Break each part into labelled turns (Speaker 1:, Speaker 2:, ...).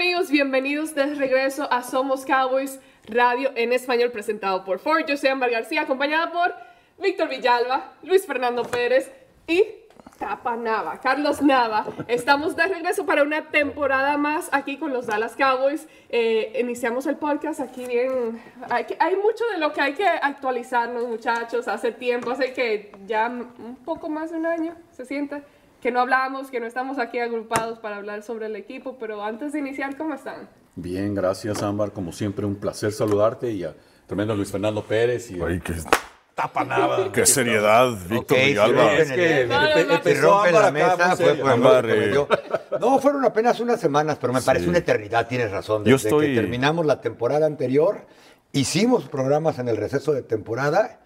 Speaker 1: amigos? Bienvenidos de regreso a Somos Cowboys Radio en español presentado por Ford. Yo soy Amber García, acompañada por Víctor Villalba, Luis Fernando Pérez y Tapa Nava, Carlos Nava. Estamos de regreso para una temporada más aquí con los Dallas Cowboys. Eh, iniciamos el podcast aquí bien. Hay, mucho de lo que hay que actualizarnos, muchachos. Hace tiempo, hace que ya un poco más de un año se siente que no hablamos, que no estamos aquí agrupados para hablar sobre el equipo, pero antes de iniciar, ¿cómo están?
Speaker 2: Bien, gracias Ámbar, como siempre un placer saludarte y a tremendo Luis Fernando Pérez y
Speaker 3: Ay, que tapa nada. Qué seriedad, Víctor okay, Villalba.
Speaker 4: es que rompe la mesa, fue por Ámbar, eh. No, fueron apenas unas semanas, pero me parece una eternidad, tienes razón. Desde Yo estoy... que terminamos la temporada anterior, hicimos programas en el receso de temporada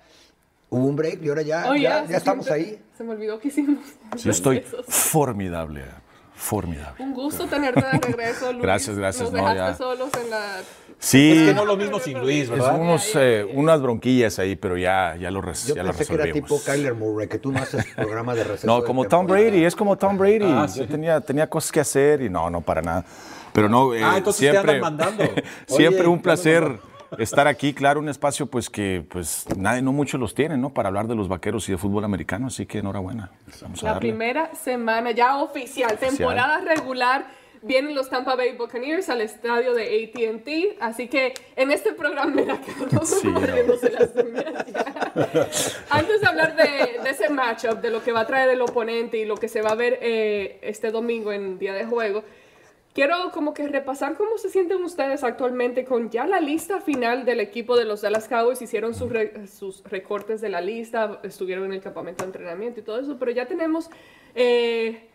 Speaker 4: hubo un break y ahora ya, oh, ya, ya, estamos ahí.
Speaker 1: Se me olvidó que hicimos.
Speaker 3: Yo estoy formidable, formidable.
Speaker 1: Un gusto tenerte de regreso, Luis.
Speaker 3: Gracias, gracias.
Speaker 1: Nos dejaste no, solos en la...
Speaker 3: Sí.
Speaker 2: Es que no lo mismo sin Luis, ¿verdad?
Speaker 3: Es unos, eh, unas bronquillas ahí, pero ya, ya lo, res,
Speaker 4: Yo
Speaker 3: ya lo
Speaker 4: pensé que era tipo Kyler Murray, que tú no haces programa de receso
Speaker 3: No, como Tom Brady, es como Tom Brady. Ah, sí. Yo tenía, tenía cosas que hacer y no, no, para nada. Pero no, eh,
Speaker 2: ah, entonces
Speaker 3: siempre,
Speaker 2: te andan mandando.
Speaker 3: siempre
Speaker 2: Oye,
Speaker 3: un placer estar aquí, claro, un espacio pues que pues nadie, no muchos los tienen, ¿no? Para hablar de los vaqueros y de fútbol americano, así que enhorabuena.
Speaker 1: Vamos a La darle. primera semana ya oficial, temporada regular. Vienen los Tampa Bay Buccaneers al estadio de AT&T, así que en este programa sí, no. las Antes de hablar de, de, ese matchup, de lo que va a traer el oponente y lo que se va a ver eh, este domingo en día de juego, Quiero como que repasar cómo se sienten ustedes actualmente con ya la lista final del equipo de los Dallas Cowboys. Hicieron sus, re, sus recortes de la lista, estuvieron en el campamento de entrenamiento y todo eso, pero ya tenemos eh,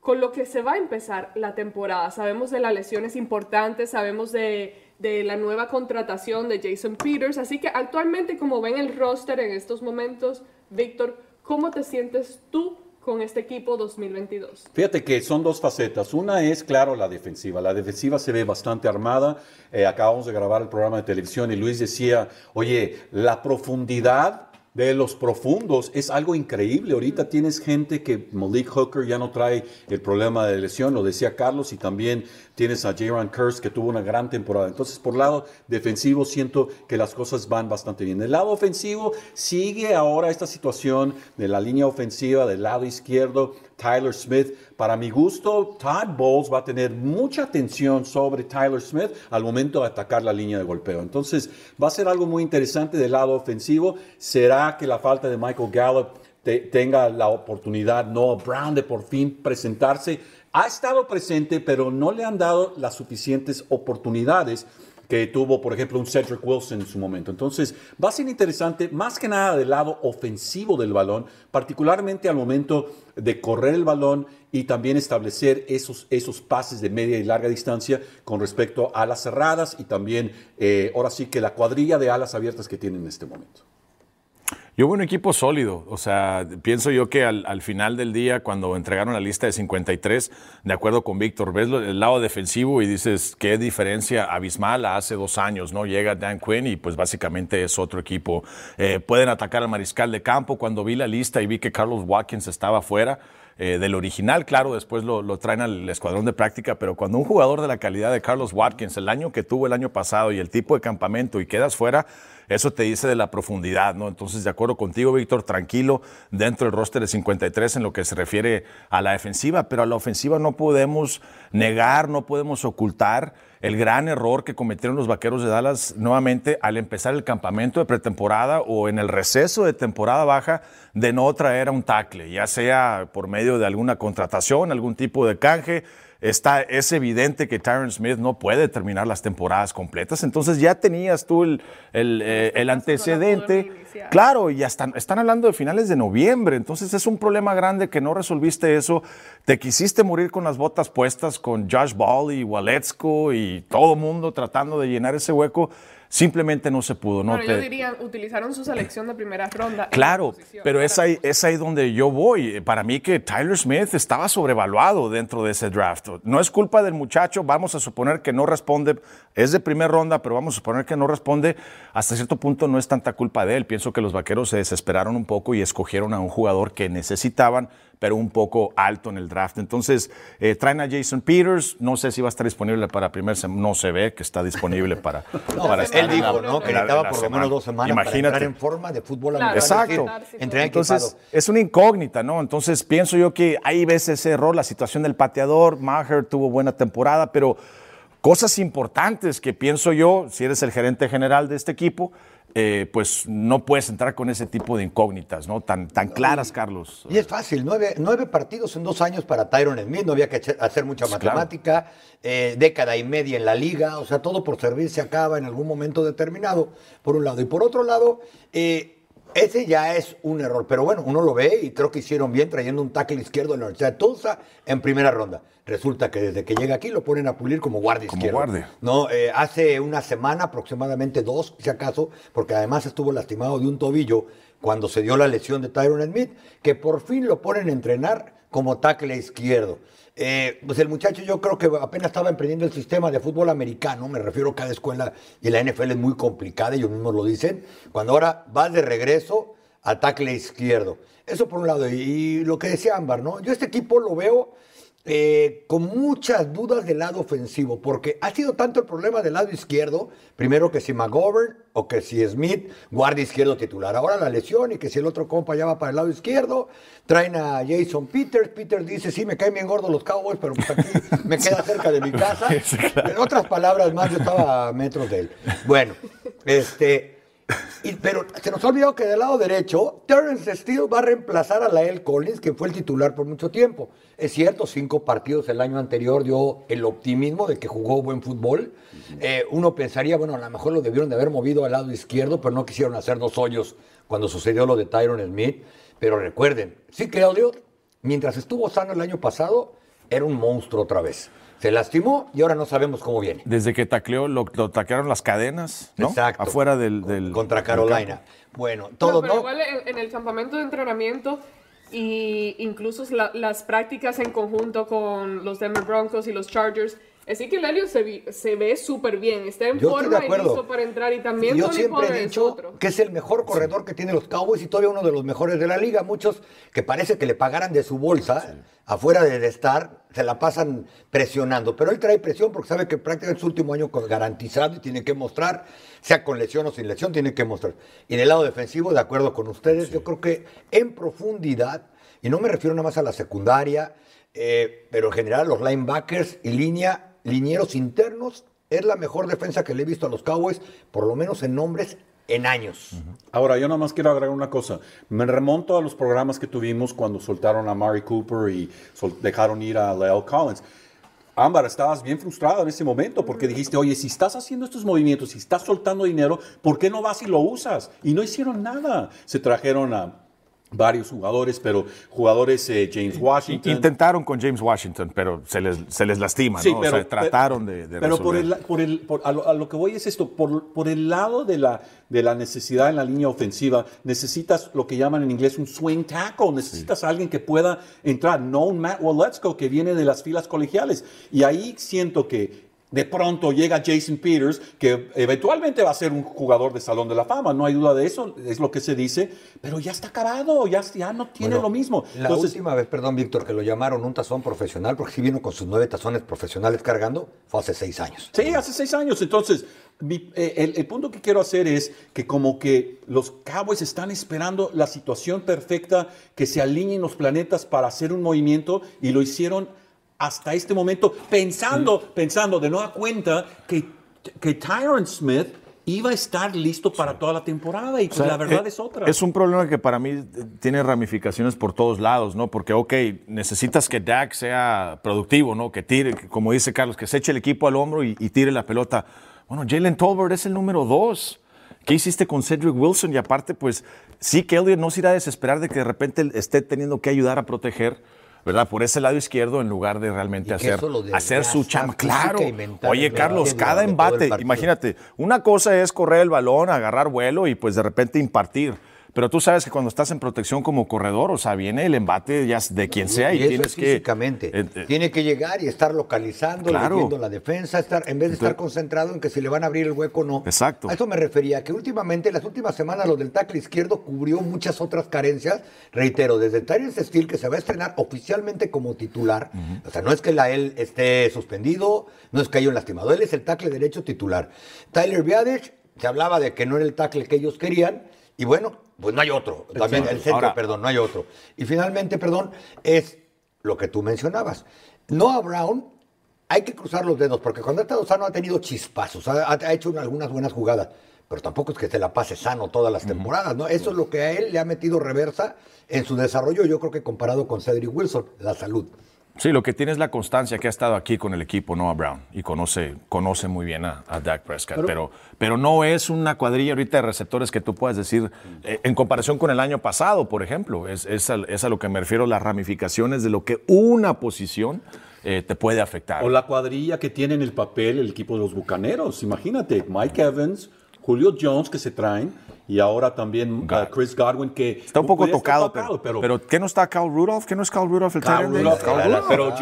Speaker 1: con lo que se va a empezar la temporada. Sabemos de las lesiones importantes, sabemos de, de la nueva contratación de Jason Peters, así que actualmente como ven el roster en estos momentos, Víctor, ¿cómo te sientes tú con este equipo 2022?
Speaker 2: Fíjate que son dos facetas. Una es, claro, la defensiva. La defensiva se ve bastante armada. Eh, acabamos de grabar el programa de televisión y Luis decía, oye, la profundidad de los profundos es algo increíble. Ahorita tienes gente que Malik Hooker ya no trae el problema de lesión, lo decía Carlos, y también tienes a Jaron Kurz que tuvo una gran temporada. Entonces, por lado defensivo, siento que las cosas van bastante bien. Del lado ofensivo, sigue ahora esta situación de la línea ofensiva del lado izquierdo. Tyler Smith. Para mi gusto, Todd Bowles va a tener mucha atención sobre Tyler Smith al momento de atacar la línea de golpeo. Entonces, va a ser algo muy interesante del lado ofensivo. ¿Será que la falta de Michael Gallup te, tenga la oportunidad, Noah Brown, de por fin presentarse? Ha estado presente, pero no le han dado las suficientes oportunidades que tuvo, por ejemplo, un Cedric Wilson en su momento. Entonces, va a ser interesante, más que nada del lado ofensivo del balón, particularmente al momento de correr el balón y también establecer esos, esos pases de media y larga distancia con respecto a las cerradas y también, eh, ahora sí que la cuadrilla de alas abiertas que tienen en este momento.
Speaker 3: Yo hubo un equipo sólido, o sea, pienso yo que al, al, final del día, cuando entregaron la lista de 53, de acuerdo con Víctor, ves el lado defensivo y dices, qué diferencia abismal hace dos años, ¿no? Llega Dan Quinn y pues básicamente es otro equipo. Eh, pueden atacar al mariscal de campo. Cuando vi la lista y vi que Carlos Watkins estaba fuera, eh, del original, claro, después lo, traen al escuadrón de práctica, pero cuando un jugador de la calidad de Carlos Watkins, el año que tuvo el año pasado y el tipo de campamento y quedas fuera, eso te dice de la profundidad, ¿no? Entonces, de acuerdo contigo, Víctor, tranquilo dentro del roster de 53 en lo que se refiere a la defensiva, pero a la ofensiva no podemos negar, no podemos ocultar el gran error que cometieron los vaqueros de Dallas nuevamente al empezar el campamento de pretemporada o en el receso de temporada baja de no traer a un tackle, ya sea por medio de alguna contratación, algún tipo de canje. Está, es evidente que Tyron Smith no puede terminar las temporadas completas, entonces ya tenías tú el, el, eh, el antecedente. Claro, y ya están, están hablando de finales de noviembre, entonces es un problema grande que no resolviste eso. Te quisiste morir con las botas puestas con Josh Ball y Waletsko y todo mundo tratando de llenar ese hueco simplemente no se pudo.
Speaker 1: No
Speaker 3: te...
Speaker 1: yo diría, utilizaron su selección de primera ronda.
Speaker 3: Claro, pero es ahí, es ahí donde yo voy. Para mí que Tyler Smith estaba sobrevaluado dentro de ese draft. No es culpa del muchacho, vamos a suponer que no responde, es de primera ronda, pero vamos a suponer que no responde. Hasta cierto punto no es tanta culpa de él. Pienso que los vaqueros se desesperaron un poco y escogieron a un jugador que necesitaban pero un poco alto en el draft. Entonces, eh, traen a Jason Peters, no sé si va a estar disponible para primer semana, no se ve que está disponible para,
Speaker 4: no, para Él dijo, ¿no? Que necesitaba por lo menos dos semanas Imagínate. para entrar en forma de fútbol
Speaker 3: americano. Exacto. Entonces, es una incógnita, ¿no? Entonces, pienso yo que ahí ves ese error, la situación del pateador, Maher tuvo buena temporada, pero cosas importantes que pienso yo, si eres el gerente general de este equipo, eh, pues no puedes entrar con ese tipo de incógnitas, ¿no? Tan, tan claras, Carlos.
Speaker 4: Y es fácil, nueve, partidos en dos años para Tyron Smith, no había que hacer mucha matemática, eh, década y media en la liga, o sea, todo por servir se acaba en algún momento determinado, por un lado. Y por otro lado, eh, ese ya es un error, pero bueno, uno lo ve y creo que hicieron bien trayendo un tackle izquierdo en la Universidad de Tulsa en primera ronda. Resulta que desde que llega aquí lo ponen a pulir como guardia como Guardia. No, eh, hace una semana, aproximadamente dos, si acaso, porque además estuvo lastimado de un tobillo cuando se dio la lesión de Tyron Smith, que por fin lo ponen a entrenar como tackle izquierdo. Eh, pues el muchacho yo creo que apenas estaba emprendiendo el sistema de fútbol americano, me refiero a cada escuela y la NFL es muy complicada, ellos mismos lo dicen, cuando ahora vas de regreso al tackle izquierdo. Eso por un lado, y, lo que decía Ámbar, ¿no? Yo este equipo lo veo eh, con muchas dudas del lado ofensivo, porque ha sido tanto el problema del lado izquierdo, primero que si McGovern o que si Smith, guardia izquierdo titular. Ahora la lesión y que si el otro compa ya va para el lado izquierdo, traen a Jason Peters. Peters dice, sí, me caen bien gordos los Cowboys, pero pues aquí me queda cerca de mi casa. En otras palabras más, yo estaba a metros de él. Bueno, este pero se nos ha olvidado que del lado derecho, Terrence Steele va a reemplazar a Lael Collins, que fue el titular por mucho tiempo. Es cierto, cinco partidos el año anterior dio el optimismo de que jugó buen fútbol. Eh, uno pensaría, bueno, a lo mejor lo debieron de haber movido al lado izquierdo, pero no quisieron hacer dos hoyos cuando sucedió lo de Tyron Smith. Pero recuerden, sí que Elliot, mientras estuvo sano el año pasado, era un monstruo otra vez. Se lastimó y ahora no sabemos cómo viene.
Speaker 3: Desde que tacleó, lo, taclearon las cadenas, ¿no? Exacto. Afuera del...
Speaker 4: Contra Carolina. Bueno, todo
Speaker 1: no. igual en, el campamento de entrenamiento y incluso las prácticas en conjunto con los Denver Broncos y los Chargers, Ezequiel Elliott se, se ve súper bien, está en forma y listo para entrar y también
Speaker 4: Yo siempre he dicho que es el mejor corredor que tienen los Cowboys y todavía uno de los mejores de la liga. Muchos que parece que le pagaran de su bolsa, afuera de, estar, se la pasan presionando. Pero él trae presión porque sabe que prácticamente es su último año garantizado y tiene que mostrar, sea con lesión o sin lesión, tiene que mostrar. Y del lado defensivo, de acuerdo con ustedes, yo creo que en profundidad, y no me refiero nada más a la secundaria, eh, pero en general los linebackers y línea linieros internos, es la mejor defensa que le he visto a los Cowboys, por lo menos en nombres en años.
Speaker 2: Ahora, yo nada más quiero agregar una cosa. Me remonto a los programas que tuvimos cuando soltaron a Mari Cooper y dejaron ir a Leo Collins. Ámbar, estabas bien frustrado en ese momento porque dijiste, oye, si estás haciendo estos movimientos, si estás soltando dinero, ¿por qué no vas y lo usas? Y no hicieron nada. Se trajeron a varios jugadores, pero jugadores eh, James Washington.
Speaker 3: Intentaron con James Washington, pero se les, se les lastima, ¿no? o sea, trataron de, de,
Speaker 2: Pero por el, por el, a, lo, que voy es esto, por, por el lado de la, de la necesidad en la línea ofensiva, necesitas lo que llaman en inglés un swing tackle, necesitas a alguien que pueda entrar, no un Matt Waletzko que viene de las filas colegiales. Y ahí siento que de pronto llega Jason Peters, que eventualmente va a ser un jugador de Salón de la Fama, no hay duda de eso, es lo que se dice, pero ya está acabado, ya, ya no tiene lo mismo.
Speaker 4: La última vez, perdón, Víctor, que lo llamaron un tazón profesional, porque si vino con sus nueve tazones profesionales cargando, fue hace seis años.
Speaker 2: Sí, hace seis años. Entonces, eh, el, el, punto que quiero hacer es que como que los Cowboys están esperando la situación perfecta, que se alineen los planetas para hacer un movimiento y lo hicieron hasta este momento pensando, pensando de nueva cuenta que, que Tyron Smith iba a estar listo para toda la temporada y la verdad eh, es otra.
Speaker 3: Es un problema que para mí tiene ramificaciones por todos lados, ¿no? Porque, ok, necesitas que Dak sea productivo, ¿no? Que tire, como dice Carlos, que se eche el equipo al hombro y, tire la pelota. Bueno, Jalen Tolbert es el número dos. ¿Qué hiciste con Cedric Wilson? Y aparte, pues sí que Elliot no se irá a desesperar de que de repente esté teniendo que ayudar a proteger ¿verdad? Por ese lado izquierdo en lugar de realmente hacer, hacer su chama. Claro. Oye, Carlos, cada embate, imagínate, una cosa es correr el balón, agarrar vuelo y pues de repente impartir. Pero tú sabes que cuando estás en protección como corredor, o sea, viene el embate ya de quien sea y, tienes que
Speaker 4: físicamente. Eh, eh, tiene que llegar y estar localizando, claro. la defensa, estar en vez de estar concentrado en que si le van a abrir el hueco o no.
Speaker 3: Exacto.
Speaker 4: A eso me refería, que últimamente, las últimas semanas, lo del tackle izquierdo cubrió muchas otras carencias. Reitero, desde Tyrese Steel, que se va a estrenar oficialmente como titular. O sea, no es que la él esté suspendido, no es que haya un lastimado. Él es el tackle derecho titular. Tyler Biadich, se hablaba de que no era el tackle que ellos querían. Y bueno, pues no hay otro. También el centro, perdón, no hay otro. Y finalmente, perdón, es lo que tú mencionabas. Noah Brown, hay que cruzar los dedos, porque cuando ha estado sano ha tenido chispazos, ha, hecho algunas buenas jugadas, pero tampoco es que se la pase sano todas las temporadas, ¿no? Eso es lo que a él le ha metido reversa en su desarrollo, yo creo que comparado con Cedric Wilson, la salud.
Speaker 3: Sí, lo que tiene es la constancia que ha estado aquí con el equipo Noah Brown y conoce, conoce muy bien a, Dak Prescott, pero, pero, no es una cuadrilla ahorita de receptores que tú puedas decir, eh, en comparación con el año pasado, por ejemplo, es, es, a, lo que me refiero, las ramificaciones de lo que una posición eh, te puede afectar.
Speaker 2: O la cuadrilla que tiene en el papel el equipo de los Bucaneros, imagínate, Mike Evans, Julio Jones que se traen y ahora también uh, Chris Godwin que
Speaker 3: está un poco tocado, pero, pero, ¿qué no está Carl Rudolph? ¿Qué no es Carl Rudolph el Carl Rudolph,
Speaker 2: pero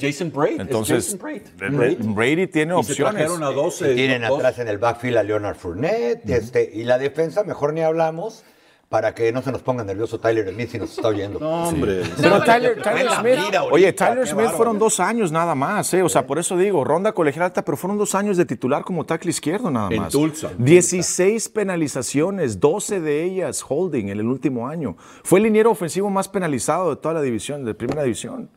Speaker 2: Jason Braid
Speaker 3: entonces Brady. Tiene opciones.
Speaker 4: a 12, tienen atrás en el backfield a Leonard Fournette este, y la defensa mejor ni hablamos para que no se nos ponga nervioso Tyler Smith si nos está oyendo.
Speaker 2: No, hombre.
Speaker 3: Pero Tyler, Smith, oye, Tyler Smith fueron dos años nada más, ¿eh? O sea, por eso digo, ronda colegial alta, pero fueron dos años de titular como tackle izquierdo nada más.
Speaker 2: En Tulsa.
Speaker 3: 16 penalizaciones, 12 de ellas holding en el último año. Fue el liniero ofensivo más penalizado de toda la división, de primera división.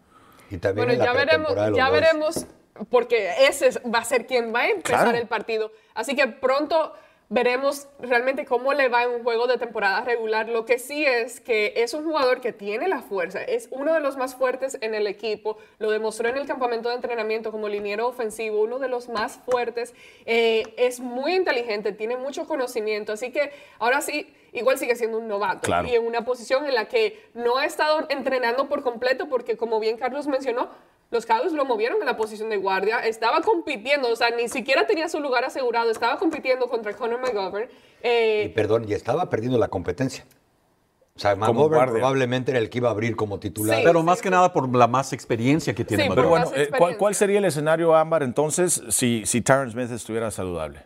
Speaker 1: Y también bueno, ya veremos, ya veremos, porque ese va a ser quien va a empezar el partido. Así que pronto veremos realmente cómo le va en un juego de temporada regular. Lo que sí es que es un jugador que tiene la fuerza, es uno de los más fuertes en el equipo, lo demostró en el campamento de entrenamiento como liniero ofensivo, uno de los más fuertes, eh, es muy inteligente, tiene mucho conocimiento, así que ahora sí, igual sigue siendo un novato y en una posición en la que no ha estado entrenando por completo porque como bien Carlos mencionó, los Cowboys lo movieron en la posición de guardia, estaba compitiendo, o sea, ni siquiera tenía su lugar asegurado, estaba compitiendo contra Conor McGovern.
Speaker 4: Eh, y perdón, y estaba perdiendo la competencia. O sea, McGovern probablemente era el que iba a abrir como titular.
Speaker 2: pero más que nada por la más experiencia que tiene
Speaker 3: Pero bueno, eh, ¿cuál, sería el escenario, Ámbar, entonces, si, si Tyron Smith estuviera saludable?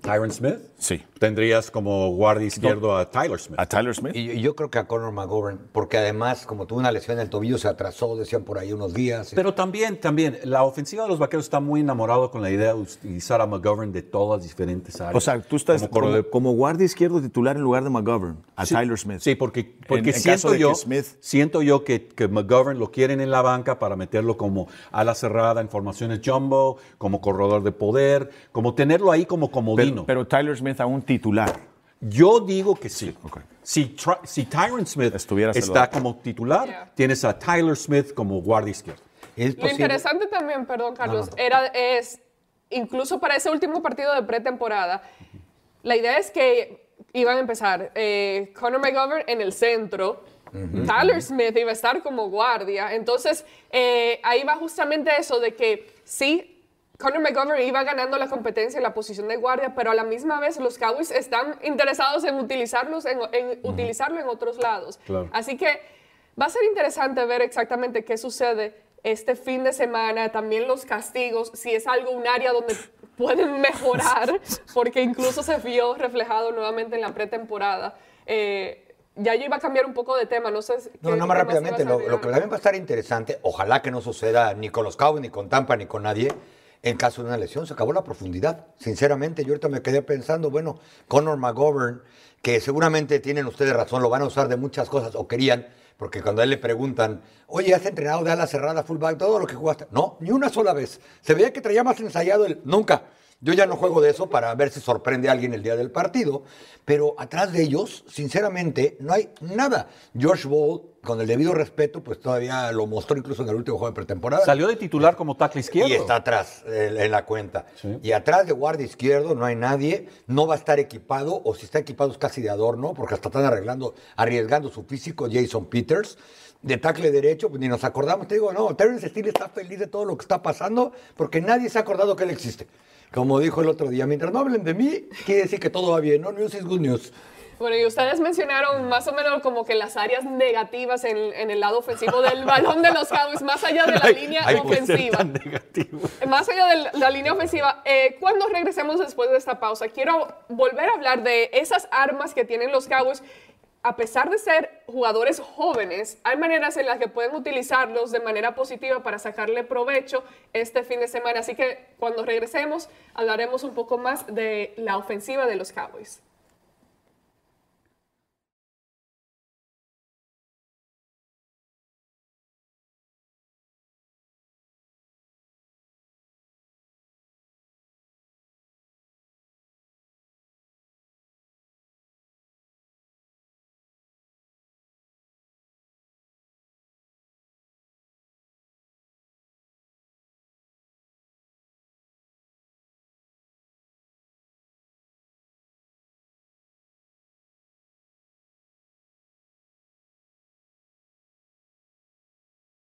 Speaker 2: ¿Tyron Smith?
Speaker 3: Sí.
Speaker 2: Tendrías como guardia izquierdo a Tyler Smith.
Speaker 3: ¿A Tyler Smith?
Speaker 4: Y, yo creo que a Conor McGovern, porque además, como tuvo una lesión en el tobillo, se atrasó, decían por ahí unos días.
Speaker 2: Pero también, también, la ofensiva de los vaqueros está muy enamorado con la idea de utilizar a McGovern de todas las diferentes áreas.
Speaker 3: O sea, tú estás como, guardia izquierdo titular en lugar de McGovern, a Tyler Smith.
Speaker 2: Sí, porque, porque siento, yo, siento yo que, que McGovern lo quieren en la banca para meterlo como ala cerrada en formaciones jumbo, como corredor de poder, como tenerlo ahí como comodino.
Speaker 3: Pero, Tyler Smith a un titular.
Speaker 2: Yo digo que sí. Si, si Tyron Smith Estuviera está como titular, tienes a Tyler Smith como guardia izquierdo.
Speaker 1: Lo interesante también, perdón Carlos, era es incluso para ese último partido de pretemporada, la idea es que iban a empezar eh, Conor McGovern en el centro, Tyler Smith iba a estar como guardia, entonces eh, ahí va justamente eso de que sí Conor McGovern iba ganando la competencia en la posición de guardia, pero a la misma vez los Cowboys están interesados en, utilizarlos, en, utilizarlo en otros lados. Así que va a ser interesante ver exactamente qué sucede este fin de semana, también los castigos, si es algo, un área donde pueden mejorar, porque incluso se vio reflejado nuevamente en la pretemporada. Eh, ya yo iba a cambiar un poco de tema, no sé.
Speaker 4: No, no más rápidamente, lo, lo, que también va a estar interesante, ojalá que no suceda ni con los Cowboys, ni con Tampa, ni con nadie, en caso de una lesión. Se acabó la profundidad. Sinceramente, yo ahorita me quedé pensando, bueno, Conor McGovern, que seguramente tienen ustedes razón, lo van a usar de muchas cosas, o querían, porque cuando a él le preguntan, oye, ¿has entrenado de ala cerrada, fullback, todo lo que jugaste? No, ni una sola vez. Se veía que traía más ensayado el nunca. Yo ya no juego de eso para ver si sorprende a alguien el día del partido, pero atrás de ellos, sinceramente, no hay nada. Josh Ball, con el debido respeto, pues todavía lo mostró incluso en el último juego de pretemporada.
Speaker 2: Salió de titular como tackle izquierdo.
Speaker 4: Y está atrás en la cuenta. Y atrás de guardia izquierdo no hay nadie, no va a estar equipado, o si está equipado es casi de adorno, porque hasta están arreglando, arriesgando su físico Jason Peters de tackle derecho, pues ni nos acordamos, te digo, no, Terrence Steele está feliz de todo lo que está pasando porque nadie se ha acordado que él existe. Como dijo el otro día, mientras no hablen de mí, quiere decir que todo va bien, ¿no? News is good news.
Speaker 1: Bueno, y ustedes mencionaron más o menos como que las áreas negativas en, el lado ofensivo del balón de los Cowboys, más allá de la línea ofensiva. Más allá de la línea ofensiva, eh, cuando regresemos después de esta pausa, quiero volver a hablar de esas armas que tienen los Cowboys a pesar de ser jugadores jóvenes, hay maneras en las que pueden utilizarlos de manera positiva para sacarle provecho este fin de semana. Así que cuando regresemos hablaremos un poco más de la ofensiva de los Cowboys.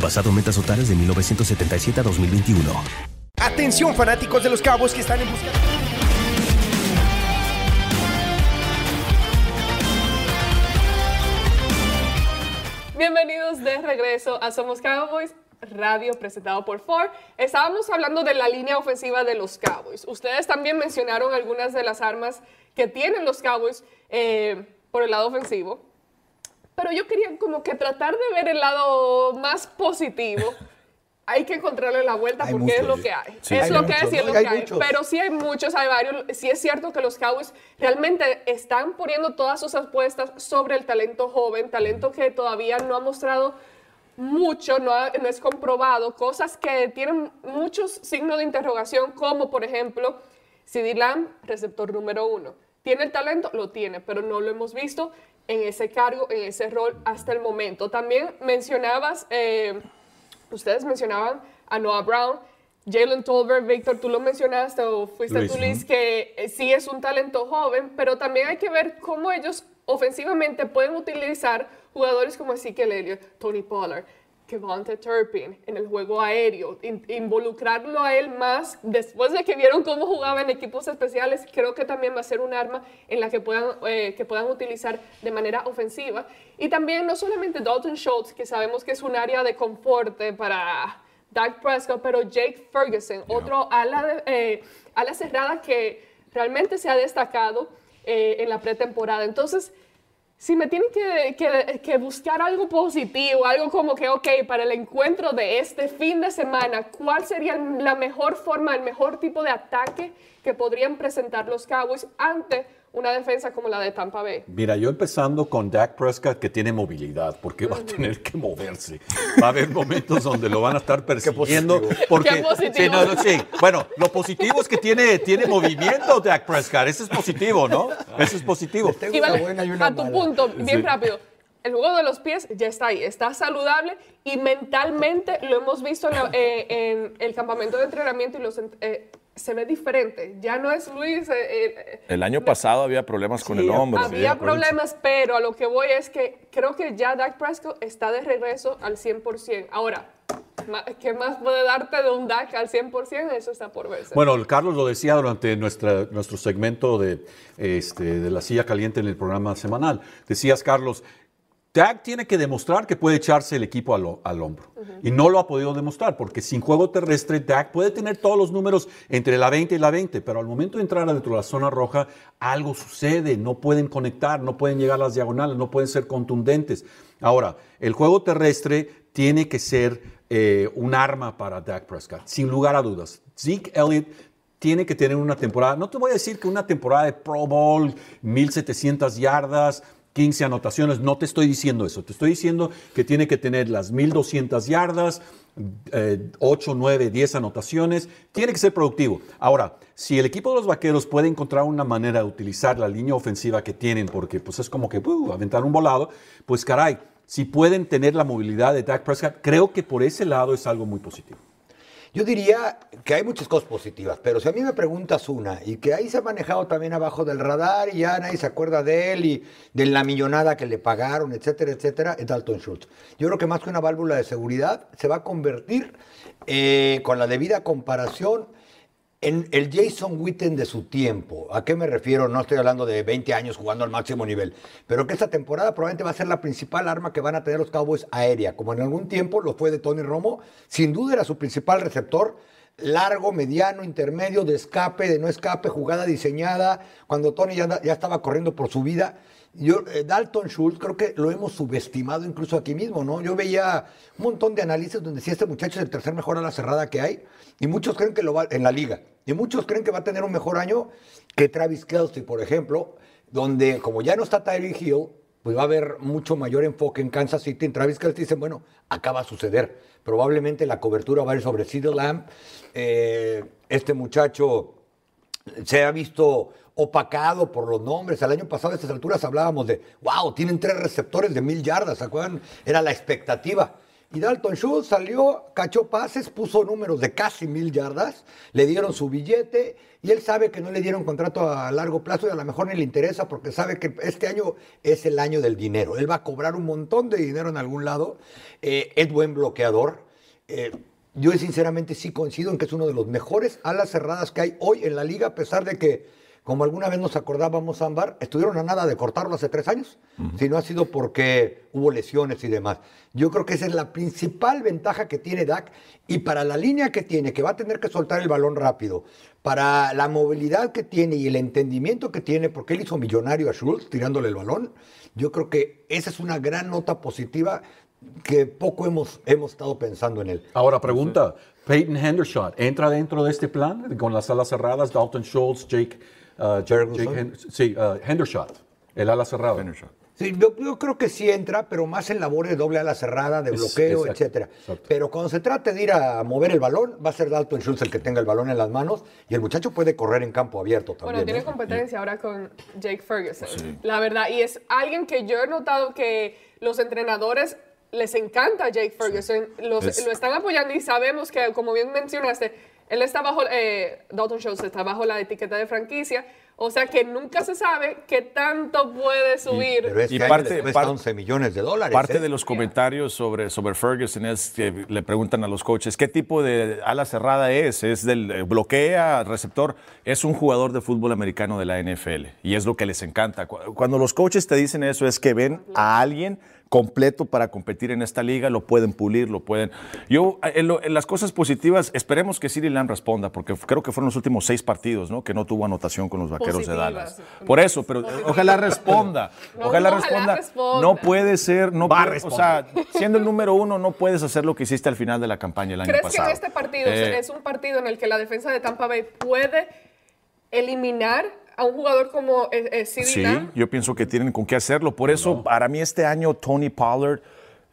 Speaker 5: basado en metas totales de 1977 a 2021.
Speaker 6: Atención fanáticos de los cabos que están en busca
Speaker 1: Bienvenidos de regreso a Somos Cowboys Radio presentado por Ford. Estábamos hablando de la línea ofensiva de los Cowboys. Ustedes también mencionaron algunas de las armas que tienen los Cowboys eh, por el lado ofensivo pero yo quería como que tratar de ver el lado más positivo. hay que encontrarle la vuelta porque es lo que hay. es lo que hay, es lo que hay. Pero sí hay muchos, hay varios. Sí es cierto que los Cowboys realmente están poniendo todas sus apuestas sobre el talento joven, talento que todavía no ha mostrado mucho, no, no es comprobado, cosas que tienen muchos signos de interrogación, como por ejemplo, CD Lamb, receptor número uno. ¿Tiene el talento? Lo tiene, pero no lo hemos visto en ese cargo, en ese rol hasta el momento. También mencionabas, eh, ustedes mencionaban a Noah Brown, Jalen Tolbert, Víctor, tú lo mencionaste o fuiste tú, Luis, que eh, sí es un talento joven, pero también hay que ver cómo ellos ofensivamente pueden utilizar jugadores como Ezekiel Elliott, Tony Pollard, Kevonte Turpin en el juego aéreo, involucrarlo a él más después de que vieron cómo jugaba en equipos especiales, creo que también va a ser un arma en la que puedan, eh, que puedan utilizar de manera ofensiva. Y también no solamente Dalton Schultz, que sabemos que es un área de confort para Doug Prescott, pero Jake Ferguson, otro ala, eh, ala cerrada que realmente se ha destacado eh, en la pretemporada. Entonces, si me tienen que, buscar algo positivo, algo como que, ok, para el encuentro de este fin de semana, ¿cuál sería la mejor forma, el mejor tipo de ataque que podrían presentar los Cowboys ante una defensa como la de Tampa Bay.
Speaker 2: Mira, yo empezando con Dak Prescott que tiene movilidad, porque va a tener que moverse. Va a haber momentos donde lo van a estar persiguiendo. Porque,
Speaker 1: Qué positivo.
Speaker 2: Sí, no, no, sí. Bueno, lo positivo es que tiene, tiene movimiento Dak Prescott. Eso es positivo, ¿no? Eso es positivo.
Speaker 4: Tengo
Speaker 1: Y
Speaker 4: una
Speaker 1: vale,
Speaker 4: buena y una
Speaker 1: a tu
Speaker 4: mala.
Speaker 1: punto, bien
Speaker 2: Sí.
Speaker 1: rápido. El juego de los pies ya está ahí, está saludable y mentalmente lo hemos visto en, la- eh, en el campamento de entrenamiento y los, eh, se ve diferente. Ya no es Luis. eh, eh,
Speaker 3: El año pasado había problemas con
Speaker 2: Sí,
Speaker 3: el hombro.
Speaker 1: había
Speaker 3: sí,
Speaker 1: problemas, pero a lo que voy es que creo que ya Dak Prescott está de regreso al 100%. Ahora, ¿qué más puede darte de un Dak al 100%? Eso está por verse.
Speaker 2: Bueno, Carlos lo decía durante nuestra, nuestro segmento de, este, de la silla caliente en el programa semanal. Decías, Carlos, Dak tiene que demostrar que puede echarse el equipo al, ho- al hombro. Y no lo ha podido demostrar, porque sin juego terrestre, Dak puede tener todos los números entre la 20 y la 20, pero al momento de entrar dentro de la zona roja, algo sucede. No pueden conectar, no pueden llegar a las diagonales, no pueden ser contundentes. Ahora, el juego terrestre tiene que ser eh, un arma para Dak Prescott, sin lugar a dudas. Zeke Elliott tiene que tener una temporada, no te voy a decir que una temporada de Pro Bowl, 1700 yardas, 15 anotaciones, no te estoy diciendo eso, te estoy diciendo que tiene que tener las 1200 yardas, eh, 8, 9, 10 anotaciones, tiene que ser productivo. Ahora, si el equipo de los Vaqueros puede encontrar una manera de utilizar la línea ofensiva que tienen, porque pues es como que uh, aventar un volado, pues caray, si pueden tener la movilidad de Dak Prescott, creo que por ese lado es algo muy positivo.
Speaker 4: Yo diría que hay muchas cosas positivas, pero si a mí me preguntas una, y que ahí se ha manejado también abajo del radar y ya nadie se acuerda de él y de la millonada que le pagaron, etcétera, etcétera, es Dalton Schultz. Yo creo que más que una válvula de seguridad, se va a convertir, eh, con la debida comparación, en el Jason Witten de su tiempo. ¿A qué me refiero? No estoy hablando de 20 años jugando al máximo nivel, pero que esta temporada probablemente va a ser la principal arma que van a tener los Cowboys aérea, como en algún tiempo lo fue de Tony Romo. Sin duda era su principal receptor. Largo, mediano, intermedio, de escape, de no escape, jugada diseñada, cuando Tony ya, ya estaba corriendo por su vida. Yo, eh, Dalton Schultz, creo que lo hemos subestimado incluso aquí mismo, ¿no? Yo veía un montón de análisis donde decía este muchacho es el tercer mejor a la cerrada que hay, y muchos creen que lo va en la liga, y muchos creen que va a tener un mejor año que Travis Kelsey, por ejemplo, donde como ya no está Tyreek Hill, pues va a haber mucho mayor enfoque en Kansas City. En Travis Kelsey dicen, bueno, acá va a suceder. Probablemente la cobertura va a ir sobre CeeDee Lamb. Eh, este muchacho se ha visto opacado por los nombres. El año pasado a estas alturas hablábamos de, wow, tienen tres receptores de mil yardas, ¿se acuerdan? Era la expectativa. Y Dalton Schultz salió, cachó pases, puso números de casi mil yardas, le dieron su billete y él sabe que no le dieron contrato a largo plazo y a lo mejor ni le interesa porque sabe que este año es el año del dinero. Él va a cobrar un montón de dinero en algún lado. Eh, es buen bloqueador. Eh, yo sinceramente sí coincido en que es uno de los mejores alas cerradas que hay hoy en la liga, a pesar de que, como alguna vez nos acordábamos, Ámbar, estuvieron a nada de cortarlo hace tres años, si no ha sido porque hubo lesiones y demás. Yo creo que esa es la principal ventaja que tiene Dak y para la línea que tiene, que va a tener que soltar el balón rápido, para la movilidad que tiene y el entendimiento que tiene, porque él hizo millonario a Schultz tirándole el balón, yo creo que esa es una gran nota positiva que poco hemos, hemos estado pensando en él.
Speaker 2: Ahora pregunta, Peyton Hendershot, ¿entra dentro de este plan con las alas cerradas? Dalton Schultz, Jake, uh, Jake Hen- sí, uh, Hendershot, el ala cerrada.
Speaker 4: Sí, yo, yo creo que sí entra, pero más en labores de doble ala cerrada, de bloqueo,
Speaker 2: exacto,
Speaker 4: etcétera.
Speaker 2: exacto.
Speaker 4: Pero cuando se trate de ir a mover el balón, va a ser Dalton Schultz el que tenga el balón en las manos y el muchacho puede correr en campo abierto también.
Speaker 1: Bueno, tiene
Speaker 4: ¿eh?
Speaker 1: competencia ahora con Jake Ferguson, la verdad. Y es alguien que yo he notado que los entrenadores les encanta Jake Ferguson, los-
Speaker 3: Es-
Speaker 1: lo están apoyando y sabemos que, como bien mencionaste, él está bajo, eh, Dalton Schultz está bajo la etiqueta de franquicia, o sea que nunca se sabe qué tanto puede subir.
Speaker 4: Pero este
Speaker 3: Y parte-
Speaker 4: les cuesta
Speaker 3: parte-
Speaker 4: 11 millones de dólares.
Speaker 3: Parte
Speaker 4: ¿eh?
Speaker 3: de los comentarios sobre, sobre Ferguson es que le preguntan a los coaches qué tipo de ala cerrada es. ¿Es del eh, bloquea, receptor? Es un jugador de fútbol americano de la NFL y es lo que les encanta. Cu- Cuando los coaches te dicen eso es que ven a alguien completo para competir en esta liga, lo pueden pulir, lo pueden... Yo, en, lo- en las cosas positivas, esperemos que Siri Lamb responda, porque creo que fueron los últimos seis partidos, ¿no? Que no tuvo anotación con los Vaqueros de. Dallas. Por eso, pero ojalá responda.
Speaker 1: No,
Speaker 3: ojalá,
Speaker 1: ojalá
Speaker 3: responda.
Speaker 1: responda.
Speaker 3: No puede ser, no
Speaker 2: Va a
Speaker 3: puede- o sea, siendo el número uno, no puedes hacer lo que hiciste al final de la campaña el año
Speaker 1: ¿Crees
Speaker 3: pasado.
Speaker 1: que en este partido
Speaker 3: Eh,
Speaker 1: es un partido en el que la defensa de Tampa Bay puede eliminar a un jugador como eh,
Speaker 3: Sí, yo pienso que tienen con qué hacerlo. Por eso, para mí este año Tony Pollard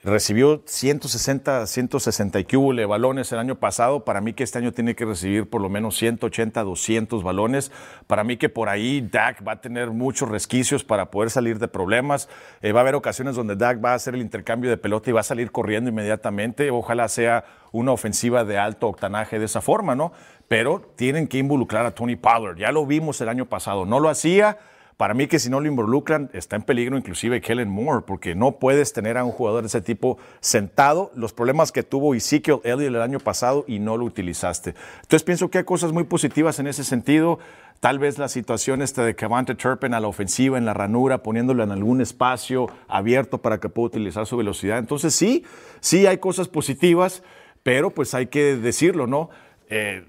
Speaker 3: Recibió 160, 160 y balones el año pasado. Para mí que este año tiene que recibir por lo menos 180, 200 balones. Para mí que por ahí Dak va a tener muchos resquicios para poder salir de problemas. Eh, va a haber ocasiones donde Dak va a hacer el intercambio de pelota y va a salir corriendo inmediatamente. Ojalá sea una ofensiva de alto octanaje de esa forma, ¿no? Pero tienen que involucrar a Tony Pollard. Ya lo vimos el año pasado. No lo hacía para mí que si no lo involucran está en peligro inclusive Kellen Moore, porque no puedes tener a un jugador de ese tipo sentado. Los problemas que tuvo Ezekiel Elliott el año pasado y no lo utilizaste. Entonces pienso que hay cosas muy positivas en ese sentido. Tal vez la situación esta de Cavante Turpin a la ofensiva en la ranura, poniéndolo en algún espacio abierto para que pueda utilizar su velocidad. Entonces sí, sí hay cosas positivas, pero pues hay que decirlo, ¿no? Eh,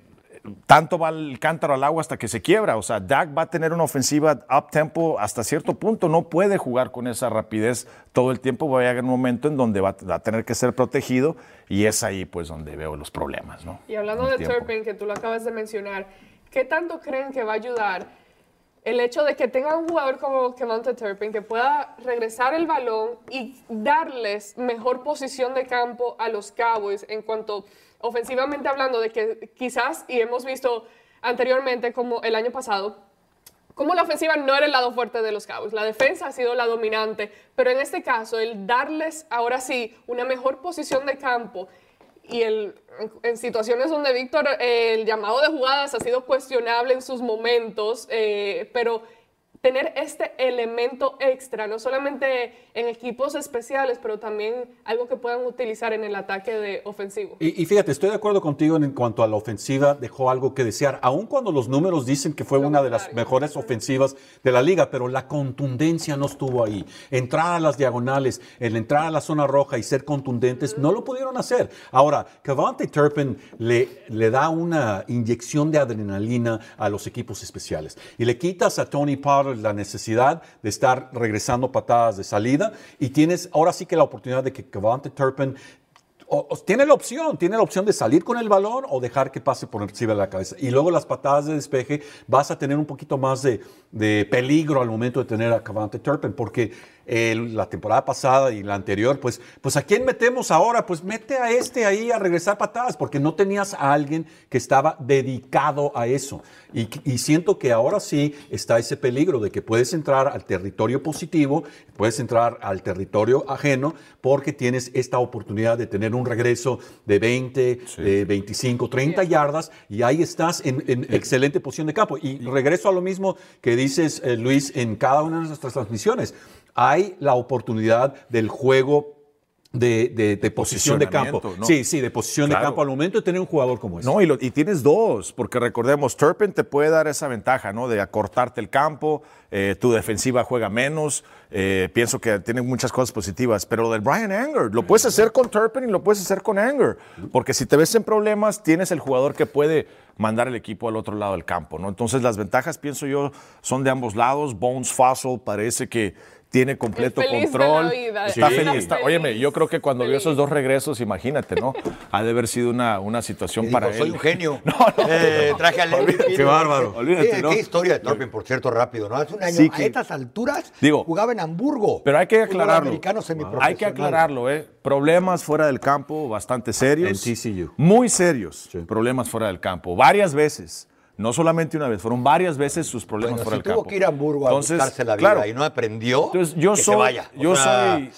Speaker 3: tanto va el cántaro al agua hasta que se quiebra. O sea, Dak va a tener una ofensiva up tempo hasta cierto punto. No puede jugar con esa rapidez todo el tiempo. Va a llegar un momento en donde va a tener que ser protegido y es ahí pues donde veo los problemas. ¿no?
Speaker 1: Y hablando de Turpin, que tú lo acabas de mencionar, ¿qué tanto creen que va a ayudar el hecho de que tenga un jugador como Kevonta Turpin que pueda regresar el balón y darles mejor posición de campo a los Cowboys en cuanto ofensivamente hablando, de que quizás, y hemos visto anteriormente como el año pasado, como la ofensiva no era el lado fuerte de los Cowboys, la defensa ha sido la dominante, pero en este caso el darles ahora sí una mejor posición de campo y el, en situaciones donde Víctor el llamado de jugadas ha sido cuestionable en sus momentos, eh, pero tener este elemento extra, no solamente en equipos especiales, pero también algo que puedan utilizar en el ataque de ofensivo.
Speaker 2: Y, fíjate, estoy de acuerdo contigo en, cuanto a la ofensiva, dejó algo que desear, aun cuando los números dicen que fue una de las mejores ofensivas de la liga, pero la contundencia no estuvo ahí. Entrar a las diagonales, el entrar a la zona roja y ser contundentes, no lo pudieron hacer. Ahora, Cavante Turpin le, le da una inyección de adrenalina a los equipos especiales y le quitas a Tony Potter la necesidad de estar regresando patadas de salida y tienes ahora sí que la oportunidad de que Cavante Turpin tiene la opción, tiene la opción de salir con el balón o dejar que pase por encima de la cabeza. Y luego las patadas de despeje vas a tener un poquito más de, de peligro al momento de tener a Cavante Turpin, porque la temporada pasada y la anterior, pues, pues ¿a quién metemos ahora? Pues mete a este ahí a regresar patadas, porque no tenías a alguien que estaba dedicado a eso. Y, y, siento que ahora sí está ese peligro de que puedes entrar al territorio positivo, puedes entrar al territorio ajeno, porque tienes esta oportunidad de tener un regreso de 20, de 25, 30 yardas, y ahí estás en, excelente posición de campo. Y regreso a lo mismo que dices, eh, Luis, en cada una de nuestras transmisiones hay la oportunidad del juego de, de, posición de campo. Sí, sí, de posición de campo al momento de tener un jugador como ese.
Speaker 3: No, y, y, tienes dos, porque recordemos, Turpin te puede dar esa ventaja, ¿no? De acortarte el campo, eh, tu defensiva juega menos. Eh, pienso que tiene muchas cosas positivas, pero lo del Brian Anger, lo puedes hacer con Turpin y lo puedes hacer con Anger, porque si te ves en problemas, tienes el jugador que puede mandar el equipo al otro lado del campo, ¿no? Entonces las ventajas, pienso yo, son de ambos lados. Bones Fossil parece que tiene completo control. Está feliz. óyeme, yo creo que cuando vio esos dos regresos, imagínate, ¿no? Ha de haber sido una, una situación para él.
Speaker 4: Soy un genio. No, no. Eh, traje a
Speaker 2: Qué bárbaro.
Speaker 4: Olvídate, ¿no? Qué historia de Torpin, por cierto, rápido, ¿no? Hace un año, a estas alturas, digo, jugaba en Hamburgo.
Speaker 3: Pero hay que aclararlo. Hay que aclararlo, ¿eh? Problemas fuera del campo bastante serios.
Speaker 2: En TCU.
Speaker 3: Muy serios. Problemas fuera del campo. Varias veces. No solamente una vez, fueron varias veces sus problemas por el
Speaker 4: campo. tuvo que ir a Hamburgo a buscarse la vida y no aprendió,
Speaker 3: entonces, yo que soy, se vaya. Yo, soy,